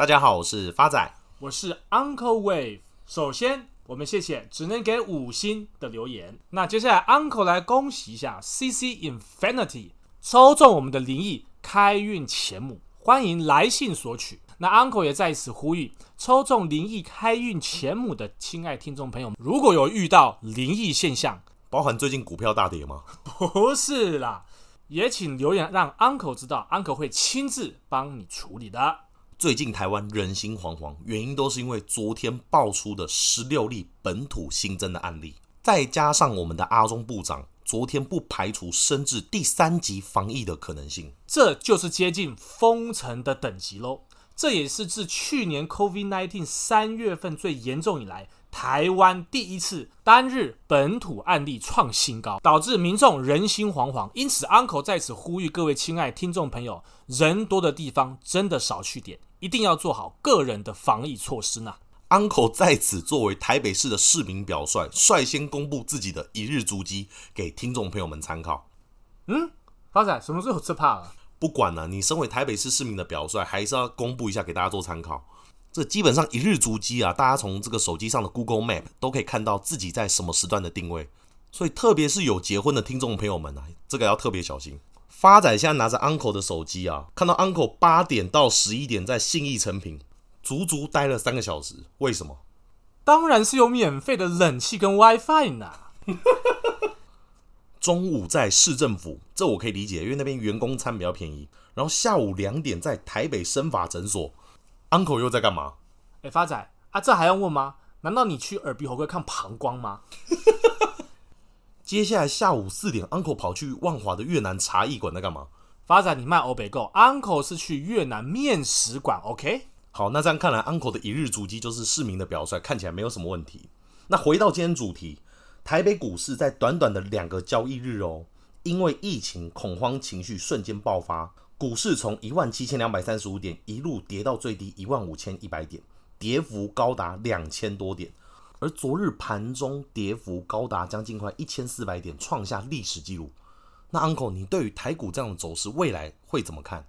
大家好，我是发仔，我是 Uncle Wave。首先，我们谢谢只能给五星的留言。那接下来，Uncle 来恭喜一下 CC Infinity 抽中我们的灵异开运钱母，欢迎来信索取。那 Uncle 也在此呼吁，抽中灵异开运钱母的亲爱听众朋友，如果有遇到灵异现象，包含最近股票大跌吗？不是啦，也请留言让 Uncle 知道，Uncle 会亲自帮你处理的。最近台湾人心惶惶，原因都是因为昨天爆出的十六例本土新增的案例，再加上我们的阿中部长昨天不排除升至第三级防疫的可能性，这就是接近封城的等级喽。这也是自去年 COVID-19 三月份最严重以来。台湾第一次单日本土案例创新高，导致民众人心惶惶。因此，Uncle 在此呼吁各位亲爱听众朋友，人多的地方真的少去点，一定要做好个人的防疫措施呢。Uncle 在此作为台北市的市民表率，率先公布自己的一日足迹给听众朋友们参考。嗯，发仔什么时候吃怕了？不管了，你身为台北市市民的表率，还是要公布一下给大家做参考。这基本上一日足迹啊，大家从这个手机上的 Google Map 都可以看到自己在什么时段的定位，所以特别是有结婚的听众朋友们啊，这个要特别小心。发仔现在拿着 Uncle 的手机啊，看到 Uncle 八点到十一点在信义成品足足待了三个小时，为什么？当然是有免费的冷气跟 WiFi 呢。中午在市政府，这我可以理解，因为那边员工餐比较便宜。然后下午两点在台北生发诊所。Uncle 又在干嘛？哎，发仔啊，这还用问吗？难道你去耳鼻喉科看膀胱吗？接下来下午四点，Uncle 跑去万华的越南茶艺馆在干嘛？发展，你卖欧北购，Uncle 是去越南面食馆。OK，好，那这样看来，Uncle 的一日足迹就是市民的表率，看起来没有什么问题。那回到今天主题，台北股市在短短的两个交易日哦，因为疫情恐慌情绪瞬间爆发。股市从一万七千两百三十五点一路跌到最低一万五千一百点，跌幅高达两千多点。而昨日盘中跌幅高达将近快一千四百点，创下历史记录。那 Uncle，你对于台股这样的走势，未来会怎么看？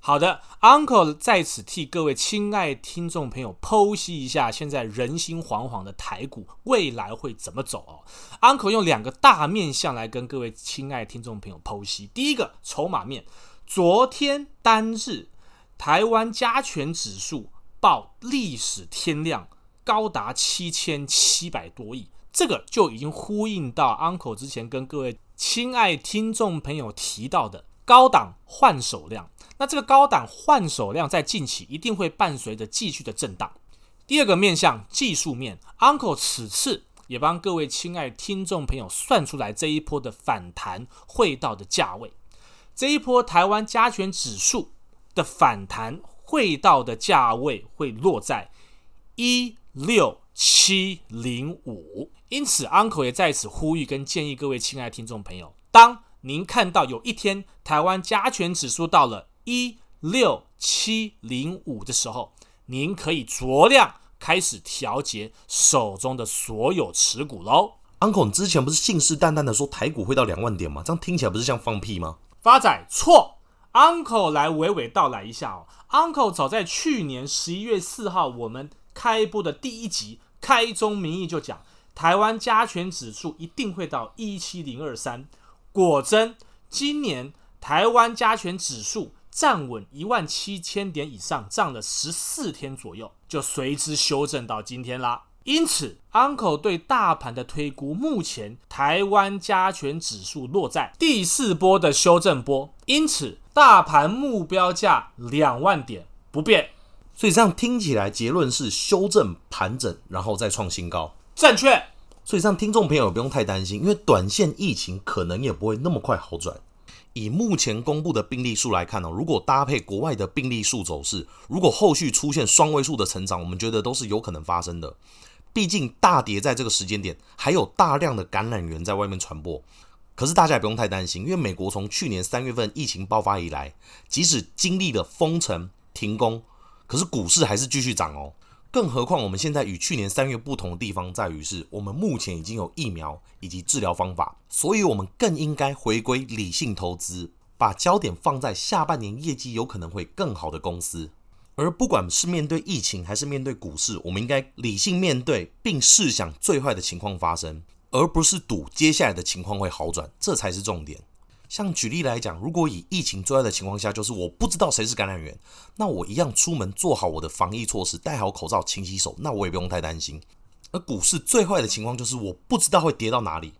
好的，Uncle 在此替各位亲爱听众朋友剖析一下，现在人心惶惶的台股未来会怎么走哦。Uncle 用两个大面向来跟各位亲爱听众朋友剖析。第一个，筹码面。昨天单日台湾加权指数报历史天量，高达七千七百多亿，这个就已经呼应到 Uncle 之前跟各位亲爱听众朋友提到的高档换手量。那这个高档换手量在近期一定会伴随着继续的震荡。第二个面向技术面，Uncle 此次也帮各位亲爱听众朋友算出来这一波的反弹会到的价位。这一波台湾加权指数的反弹会到的价位会落在一六七零五，因此 Uncle 也在此呼吁跟建议各位亲爱的听众朋友，当您看到有一天台湾加权指数到了一六七零五的时候，您可以酌量开始调节手中的所有持股喽。Uncle，你之前不是信誓旦旦的说台股会到两万点吗？这样听起来不是像放屁吗？发仔错，Uncle 来娓娓道来一下哦。Uncle 早在去年十一月四号，我们开播的第一集《开宗明义》就讲，台湾加权指数一定会到一七零二三。果真，今年台湾加权指数站稳一万七千点以上，涨了十四天左右，就随之修正到今天啦。因此，Uncle 对大盘的推估，目前台湾加权指数落在第四波的修正波，因此大盘目标价两万点不变。所以这样听起来，结论是修正盘整，然后再创新高。正确。所以这样听众朋友不用太担心，因为短线疫情可能也不会那么快好转。以目前公布的病例数来看呢，如果搭配国外的病例数走势，如果后续出现双位数的成长，我们觉得都是有可能发生的。毕竟大跌在这个时间点，还有大量的感染源在外面传播。可是大家也不用太担心，因为美国从去年三月份疫情爆发以来，即使经历了封城、停工，可是股市还是继续涨哦。更何况我们现在与去年三月不同的地方在于，是我们目前已经有疫苗以及治疗方法，所以我们更应该回归理性投资，把焦点放在下半年业绩有可能会更好的公司。而不管是面对疫情还是面对股市，我们应该理性面对，并试想最坏的情况发生，而不是赌接下来的情况会好转，这才是重点。像举例来讲，如果以疫情最坏的情况下，就是我不知道谁是感染源，那我一样出门做好我的防疫措施，戴好口罩、勤洗手，那我也不用太担心。而股市最坏的情况就是我不知道会跌到哪里，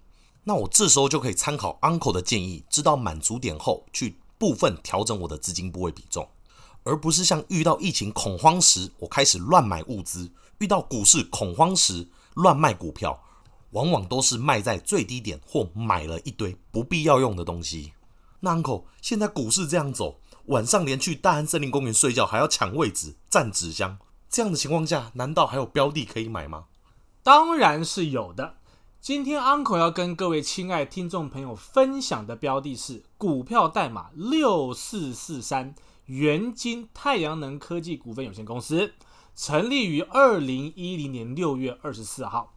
那我这时候就可以参考 Uncle 的建议，知道满足点后去部分调整我的资金部位比重。而不是像遇到疫情恐慌时，我开始乱买物资；遇到股市恐慌时，乱卖股票，往往都是卖在最低点或买了一堆不必要用的东西。那 Uncle，现在股市这样走，晚上连去大安森林公园睡觉还要抢位置、占纸箱，这样的情况下，难道还有标的可以买吗？当然是有的。今天 Uncle 要跟各位亲爱听众朋友分享的标的是股票代码六四四三。元晶太阳能科技股份有限公司成立于二零一零年六月二十四号，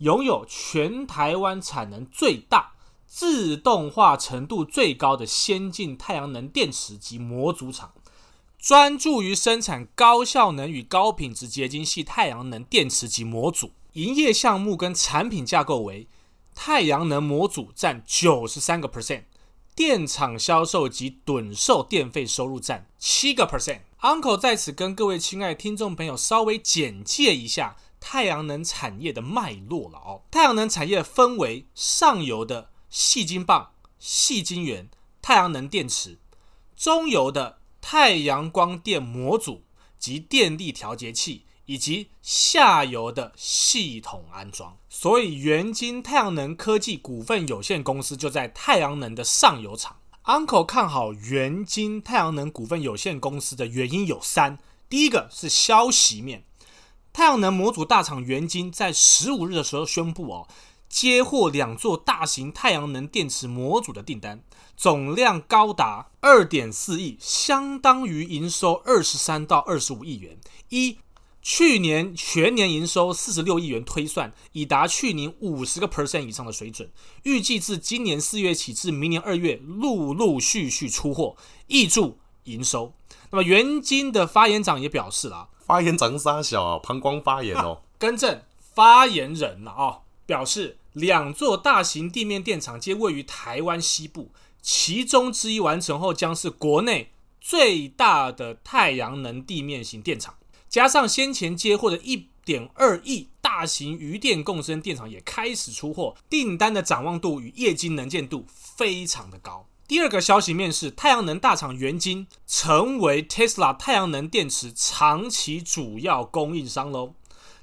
拥有全台湾产能最大、自动化程度最高的先进太阳能电池及模组厂，专注于生产高效能与高品质结晶系太阳能电池及模组。营业项目跟产品架构为太阳能模组占九十三个 percent。电厂销售及趸售电费收入占七个 percent。Uncle 在此跟各位亲爱的听众朋友稍微简介一下太阳能产业的脉络了哦。太阳能产业分为上游的细晶棒、细晶圆、太阳能电池，中游的太阳光电模组及电力调节器。以及下游的系统安装，所以元晶太阳能科技股份有限公司就在太阳能的上游厂。Uncle 看好元晶太阳能股份有限公司的原因有三：第一个是消息面，太阳能模组大厂元晶在十五日的时候宣布哦，接获两座大型太阳能电池模组的订单，总量高达二点四亿，相当于营收二十三到二十五亿元。一去年全年营收四十六亿元，推算已达去年五十个 percent 以上的水准。预计自今年四月起至明年二月，陆陆续续出货，挹注营收。那么元晶的发言长也表示了，发言长沙小啊，膀胱发言哦，更正发言人了啊，表示两座大型地面电厂皆位于台湾西部，其中之一完成后将是国内最大的太阳能地面型电厂。加上先前接获的一点二亿大型余电共生电厂也开始出货，订单的展望度与业绩能见度非常的高。第二个消息面是太阳能大厂元晶成为 Tesla 太阳能电池长期主要供应商喽，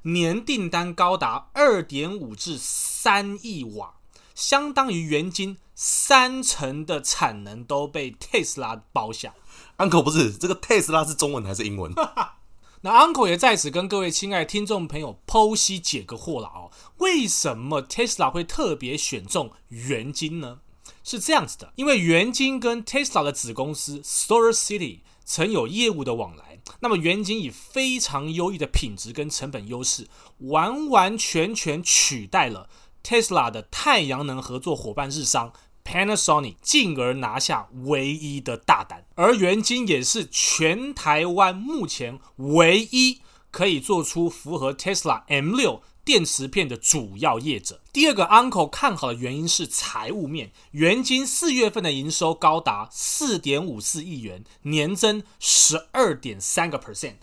年订单高达二点五至三亿瓦，相当于元晶三成的产能都被 Tesla 包下。Uncle 不是这个 Tesla 是中文还是英文？那 Uncle 也在此跟各位亲爱的听众朋友剖析解个惑了哦。为什么 Tesla 会特别选中元晶呢？是这样子的，因为元晶跟 Tesla 的子公司 SolarCity 曾有业务的往来。那么元晶以非常优异的品质跟成本优势，完完全全取代了 Tesla 的太阳能合作伙伴日商。Panasonic 进而拿下唯一的大单，而元晶也是全台湾目前唯一可以做出符合 Tesla M6 电池片的主要业者。第二个 Uncle 看好的原因是财务面，元晶四月份的营收高达四点五四亿元，年增十二点三个 percent，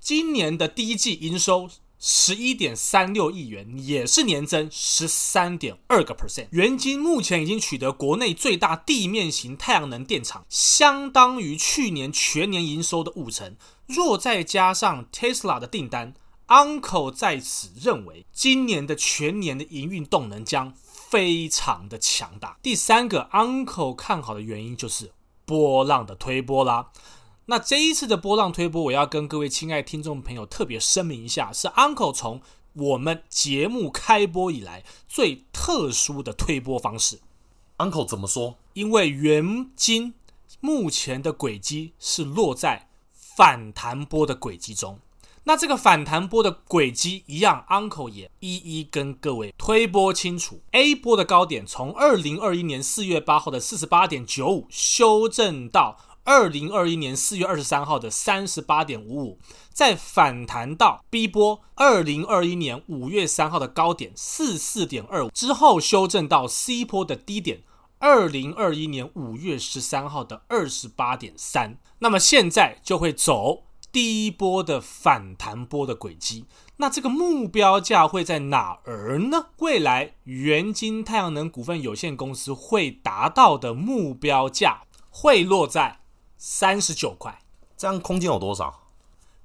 今年的第一季营收。十一点三六亿元，也是年增十三点二个 percent。元晶目前已经取得国内最大地面型太阳能电厂，相当于去年全年营收的五成。若再加上 Tesla 的订单，Uncle 在此认为，今年的全年的营运动能将非常的强大。第三个 Uncle 看好的原因就是波浪的推波啦。那这一次的波浪推波，我要跟各位亲爱听众朋友特别声明一下，是 Uncle 从我们节目开播以来最特殊的推波方式。Uncle 怎么说？因为元金目前的轨迹是落在反弹波的轨迹中。那这个反弹波的轨迹一样，Uncle 也一一跟各位推波清楚。A 波的高点从二零二一年四月八号的四十八点九五修正到。二零二一年四月二十三号的三十八点五五，再反弹到 B 波二零二一年五月三号的高点四四点二五之后，修正到 C 波的低点二零二一年五月十三号的二十八点三。那么现在就会走第一波的反弹波的轨迹。那这个目标价会在哪儿呢？未来元晶太阳能股份有限公司会达到的目标价会落在。三十九块，这样空间有多少？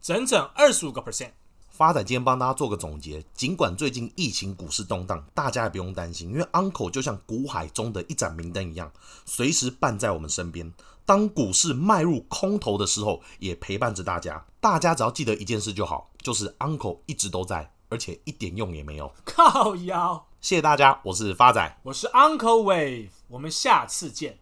整整二十五个 percent。发展今天帮大家做个总结。尽管最近疫情股市动荡，大家也不用担心，因为 Uncle 就像股海中的一盏明灯一样，随时伴在我们身边。当股市迈入空头的时候，也陪伴着大家。大家只要记得一件事就好，就是 Uncle 一直都在，而且一点用也没有。靠腰。谢谢大家，我是发仔，我是 Uncle Wave，我们下次见。